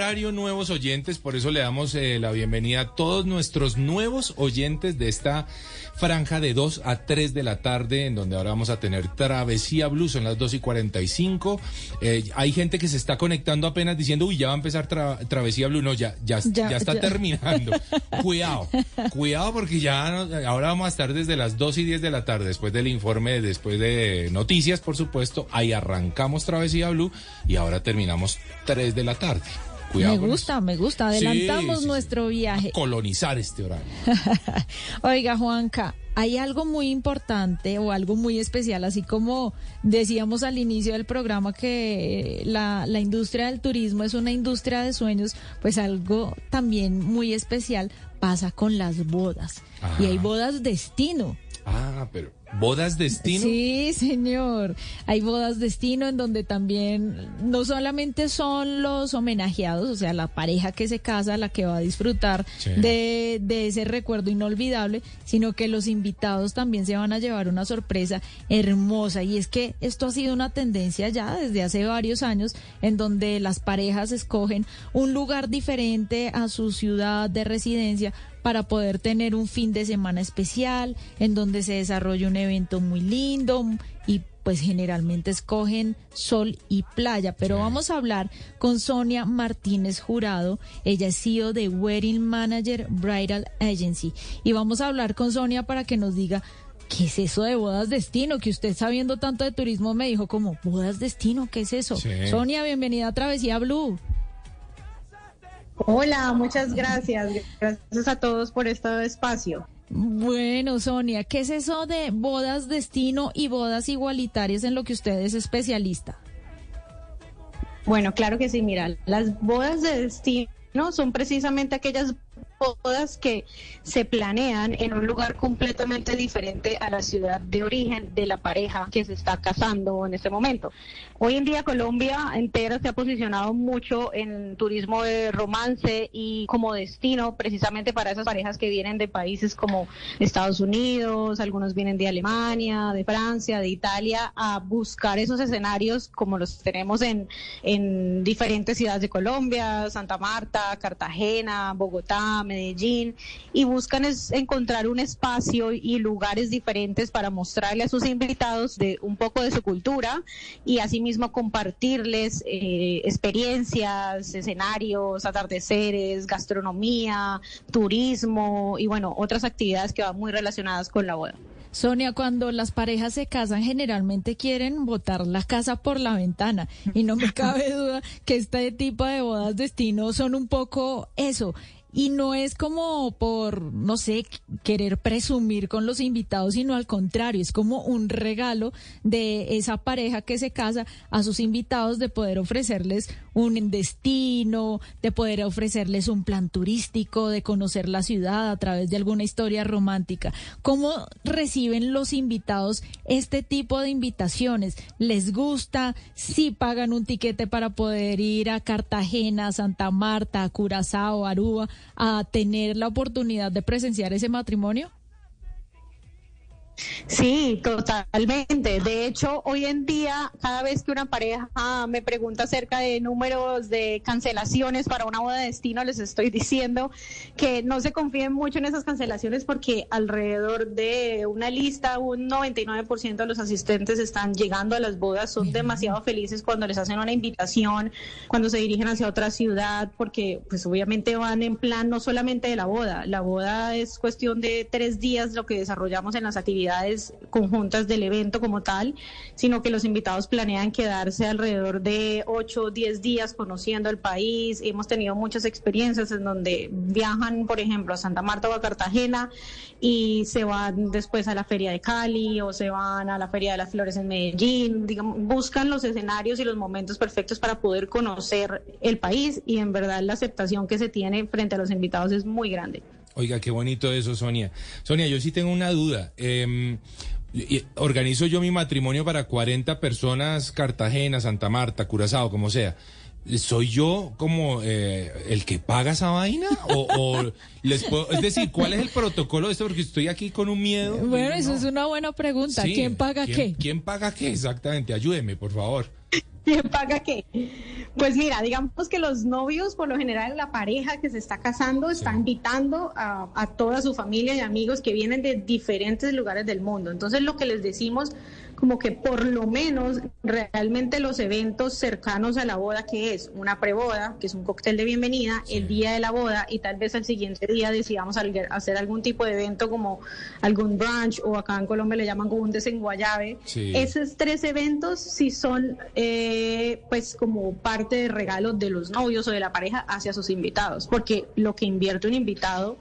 horario, nuevos oyentes, por eso le damos eh, la bienvenida a todos nuestros nuevos oyentes de esta franja de 2 a 3 de la tarde, en donde ahora vamos a tener Travesía Blue, son las 2 y 45. Eh, hay gente que se está conectando apenas diciendo, uy, ya va a empezar Travesía Blue. No, ya, ya, ya, está terminando. cuidado, cuidado porque ya ahora vamos a estar desde las 2 y 10 de la tarde, después del informe, después de noticias, por supuesto. Ahí arrancamos Travesía Blue y ahora terminamos 3 de la tarde me gusta, me gusta. Adelantamos nuestro viaje. colonizar este horario. Oiga, Juanca, hay algo muy importante o algo muy especial, así como decíamos al inicio del programa que la, la industria del turismo es una industria de sueños, pues algo también muy especial pasa con las bodas. Y hay bodas destino. Ah, pero ¿Bodas destino? Sí, señor. Hay bodas destino en donde también no solamente son los homenajeados, o sea, la pareja que se casa, la que va a disfrutar de, de, ese recuerdo inolvidable, sino que los invitados también se van a llevar una sorpresa hermosa. Y es que esto ha sido una tendencia ya desde hace varios años, en donde las parejas escogen un lugar diferente a su ciudad de residencia para poder tener un fin de semana especial en donde se desarrolle un evento muy lindo y pues generalmente escogen sol y playa, pero vamos a hablar con Sonia Martínez Jurado, ella es CEO de Wedding Manager Bridal Agency y vamos a hablar con Sonia para que nos diga ¿Qué es eso de bodas destino? Que usted sabiendo tanto de turismo me dijo como, bodas destino, ¿qué es eso? Sonia, bienvenida a Travesía Blue. Hola, muchas gracias. Gracias a todos por este espacio. Bueno, Sonia, ¿qué es eso de bodas destino y bodas igualitarias en lo que usted es especialista? Bueno, claro que sí, mira, las bodas de destino son precisamente aquellas bodas que se planean en un lugar completamente diferente a la ciudad de origen de la pareja que se está casando en este momento. Hoy en día Colombia entera se ha posicionado mucho en turismo de romance y como destino precisamente para esas parejas que vienen de países como Estados Unidos, algunos vienen de Alemania, de Francia, de Italia, a buscar esos escenarios como los tenemos en, en diferentes ciudades de Colombia, Santa Marta, Cartagena, Bogotá, Medellín y buscan encontrar un espacio y lugares diferentes para mostrarle a sus invitados de un poco de su cultura y asimismo compartirles eh, experiencias, escenarios, atardeceres, gastronomía, turismo y bueno, otras actividades que van muy relacionadas con la boda. Sonia, cuando las parejas se casan, generalmente quieren botar la casa por la ventana. Y no me cabe duda que este tipo de bodas destino son un poco eso, y no es como por, no sé, querer presumir con los invitados, sino al contrario, es como un regalo de esa pareja que se casa a sus invitados de poder ofrecerles un destino, de poder ofrecerles un plan turístico, de conocer la ciudad a través de alguna historia romántica. ¿Cómo reciben los invitados este tipo de invitaciones? ¿Les gusta? Si pagan un tiquete para poder ir a Cartagena, Santa Marta, Curazao, Aruba, a tener la oportunidad de presenciar ese matrimonio? Sí, totalmente. De hecho, hoy en día, cada vez que una pareja me pregunta acerca de números de cancelaciones para una boda de destino, les estoy diciendo que no se confíen mucho en esas cancelaciones porque alrededor de una lista, un 99% de los asistentes están llegando a las bodas, son demasiado felices cuando les hacen una invitación, cuando se dirigen hacia otra ciudad, porque pues obviamente van en plan no solamente de la boda, la boda es cuestión de tres días lo que desarrollamos en las actividades conjuntas del evento como tal, sino que los invitados planean quedarse alrededor de 8 o 10 días conociendo el país. Hemos tenido muchas experiencias en donde viajan, por ejemplo, a Santa Marta o a Cartagena y se van después a la Feria de Cali o se van a la Feria de las Flores en Medellín. Digamos, buscan los escenarios y los momentos perfectos para poder conocer el país y en verdad la aceptación que se tiene frente a los invitados es muy grande. Oiga, qué bonito eso, Sonia. Sonia, yo sí tengo una duda. Em, organizo yo mi matrimonio para 40 personas, Cartagena, Santa Marta, Curazao, como sea. ¿Soy yo como eh, el que paga esa vaina? O, les puedo, es decir, ¿cuál es el protocolo de esto? Porque estoy aquí con un miedo. Bueno, eso es una buena pregunta. ¿Quién paga qué? ¿Quién paga qué? Exactamente. Ayúdeme, por favor. ¿Quién paga qué? Pues mira, digamos que los novios, por lo general, la pareja que se está casando está invitando a, a, toda su familia y amigos que vienen de diferentes lugares del mundo. Entonces, lo que les decimos como que por lo menos realmente los eventos cercanos a la boda, que es una preboda, que es un cóctel de bienvenida, el día de la boda y tal vez al siguiente día decidamos hacer algún tipo de evento como algún brunch o acá en Colombia le llaman como un desenguayabe. Esos tres eventos sí son eh, pues como parte de regalos de los novios o de la pareja hacia sus invitados, porque lo que invierte un invitado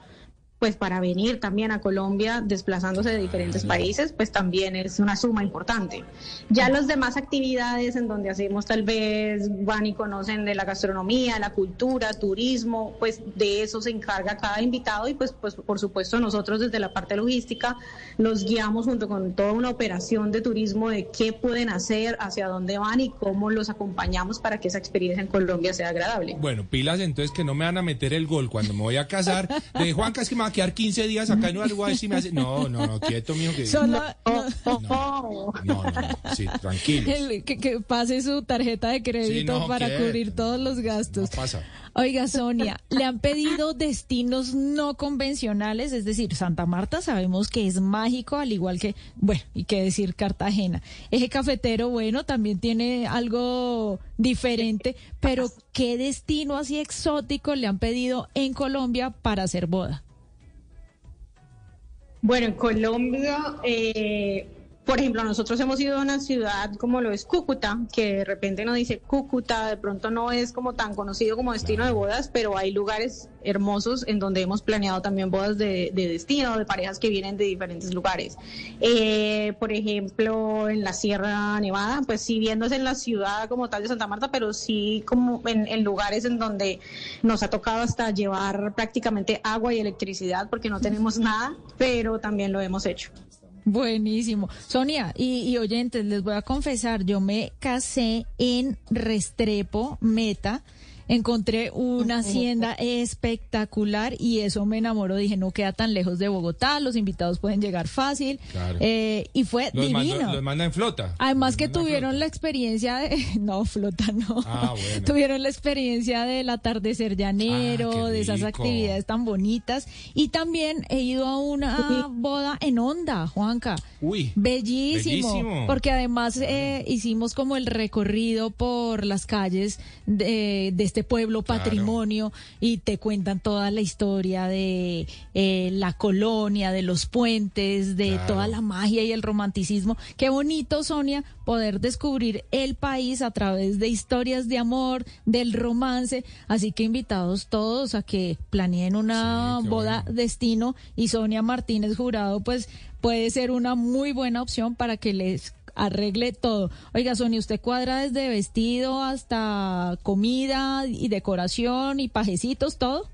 pues para venir también a Colombia desplazándose de diferentes países, pues también es una suma importante. Ya las demás actividades en donde hacemos tal vez van y conocen de la gastronomía, la cultura, turismo, pues de eso se encarga cada invitado y pues, pues por supuesto nosotros desde la parte logística los guiamos junto con toda una operación de turismo de qué pueden hacer, hacia dónde van y cómo los acompañamos para que esa experiencia en Colombia sea agradable. Bueno, pilas entonces que no me van a meter el gol cuando me voy a casar. De Juan, me a quedar 15 días acá en Uruguay si me hace... No, no, no, quieto mío. Que... no, no, no, no, sí, tranquilo. Que, pase su tarjeta de crédito para cubrir todos los gastos. pasa. Oiga, Sonia, ¿le han pedido destinos no convencionales? Es decir, Santa Marta sabemos que es mágico, al igual que, bueno, y qué decir Cartagena. Eje cafetero, bueno, también tiene algo diferente, pero ¿qué destino así exótico le han pedido en Colombia para hacer boda? Bueno, en Colombia, eh, por ejemplo, nosotros hemos ido a una ciudad como lo es Cúcuta, que de repente nos dice Cúcuta, de pronto no es como tan conocido como destino de bodas, pero hay lugares hermosos en donde hemos planeado también bodas de, destino, de parejas que vienen de diferentes lugares. Eh, por ejemplo, en la Sierra Nevada, pues sí viéndose en la ciudad como tal de Santa Marta, pero sí como en, en lugares en donde nos ha tocado hasta llevar prácticamente agua y electricidad porque no tenemos nada, pero también lo hemos hecho. Buenísimo. Sonia y, oyentes, les voy a confesar, yo me casé en Restrepo, Meta encontré una hacienda espectacular y eso me enamoró. Dije, no queda tan lejos de Bogotá, los invitados pueden llegar fácil. Eh, y fue divino. los manda en flota. Además que tuvieron la experiencia de... No, flota no. Ah, tuvieron la experiencia del atardecer llanero, ah, de esas actividades tan bonitas. Y también he ido a una boda en onda, Juanca. Uy. Bellísimo. Porque además eh, hicimos como el recorrido por las calles de, de este pueblo patrimonio y te cuentan toda la historia de eh, la colonia, de los puentes, de toda la magia y el romanticismo. Qué bonito, Sonia, poder descubrir el país a través de historias de amor, del romance. Así que invitados todos a que planeen una boda destino y Sonia Martínez Jurado, pues puede ser una muy buena opción para que les arregle todo. Oiga, Sonia, ¿usted cuadra desde vestido hasta comida y decoración y pajecitos, todo?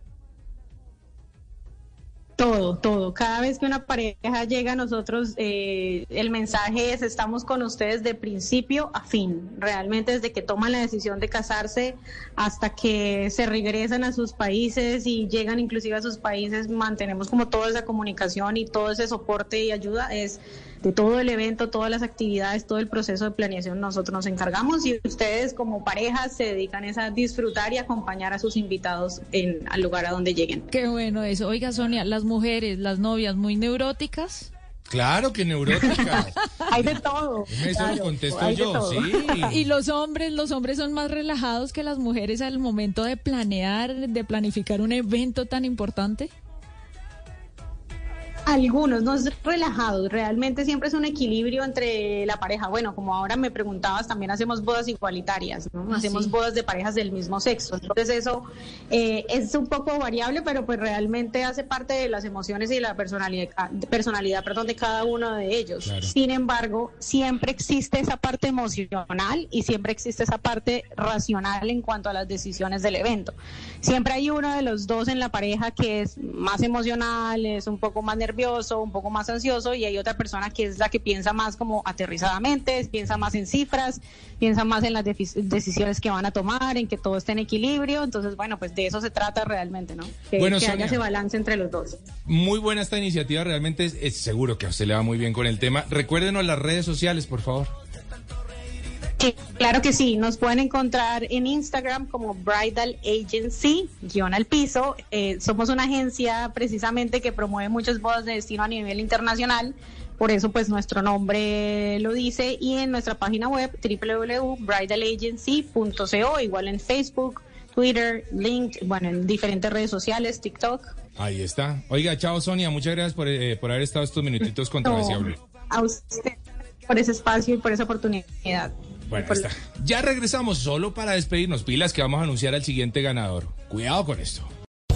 Todo, todo. Cada vez que una pareja llega a nosotros, eh, el mensaje es estamos con ustedes de principio a fin. Realmente desde que toman la decisión de casarse hasta que se regresan a sus países y llegan inclusive a sus países, mantenemos como toda esa comunicación y todo ese soporte y ayuda. Es de todo el evento, todas las actividades, todo el proceso de planeación nosotros nos encargamos y ustedes como pareja se dedican a disfrutar y acompañar a sus invitados en, al lugar a donde lleguen. Qué bueno eso. Oiga Sonia, las mujeres, las novias muy neuróticas. Claro que neuróticas. hay de todo. Eso lo contesto yo, sí. Y los hombres, los hombres son más relajados que las mujeres al momento de planear, de planificar un evento tan importante. Algunos, no es relajado, realmente siempre es un equilibrio entre la pareja. Bueno, como ahora me preguntabas, también hacemos bodas igualitarias, ¿no? Ah, hacemos bodas de parejas del mismo sexo. Entonces eso eh, es un poco variable, pero pues realmente hace parte de las emociones y la personalidad, ah, personalidad perdón, de cada uno de ellos. Sin embargo, siempre existe esa parte emocional y siempre existe esa parte racional en cuanto a las decisiones del evento. Siempre hay uno de los dos en la pareja que es más emocional, es un poco más nervioso un poco más ansioso y hay otra persona que es la que piensa más como aterrizadamente, piensa más en cifras, piensa más en las decisiones que van a tomar, en que todo esté en equilibrio. Entonces, bueno, pues de eso se trata realmente, ¿no? Que, haya ese balance entre los dos. Muy buena esta iniciativa, realmente es, seguro que a usted le va muy bien con el tema. Recuérdenos las redes sociales, por favor. Claro que sí. Nos pueden encontrar en Instagram como Bridal Agency, guion al piso. Eh, somos una agencia precisamente que promueve muchas bodas de destino a nivel internacional. Por eso, pues nuestro nombre lo dice. Y en nuestra página web www.bridalagency.co, igual en Facebook, Twitter, Link, bueno, en diferentes redes sociales, TikTok. Ahí está. Oiga, chao Sonia, muchas gracias por, eh, por haber estado estos minutitos con Blue. A usted por ese espacio y por esa oportunidad. Bueno, está. Ya regresamos solo para despedirnos. Pilas que vamos a anunciar al siguiente ganador. Cuidado con esto.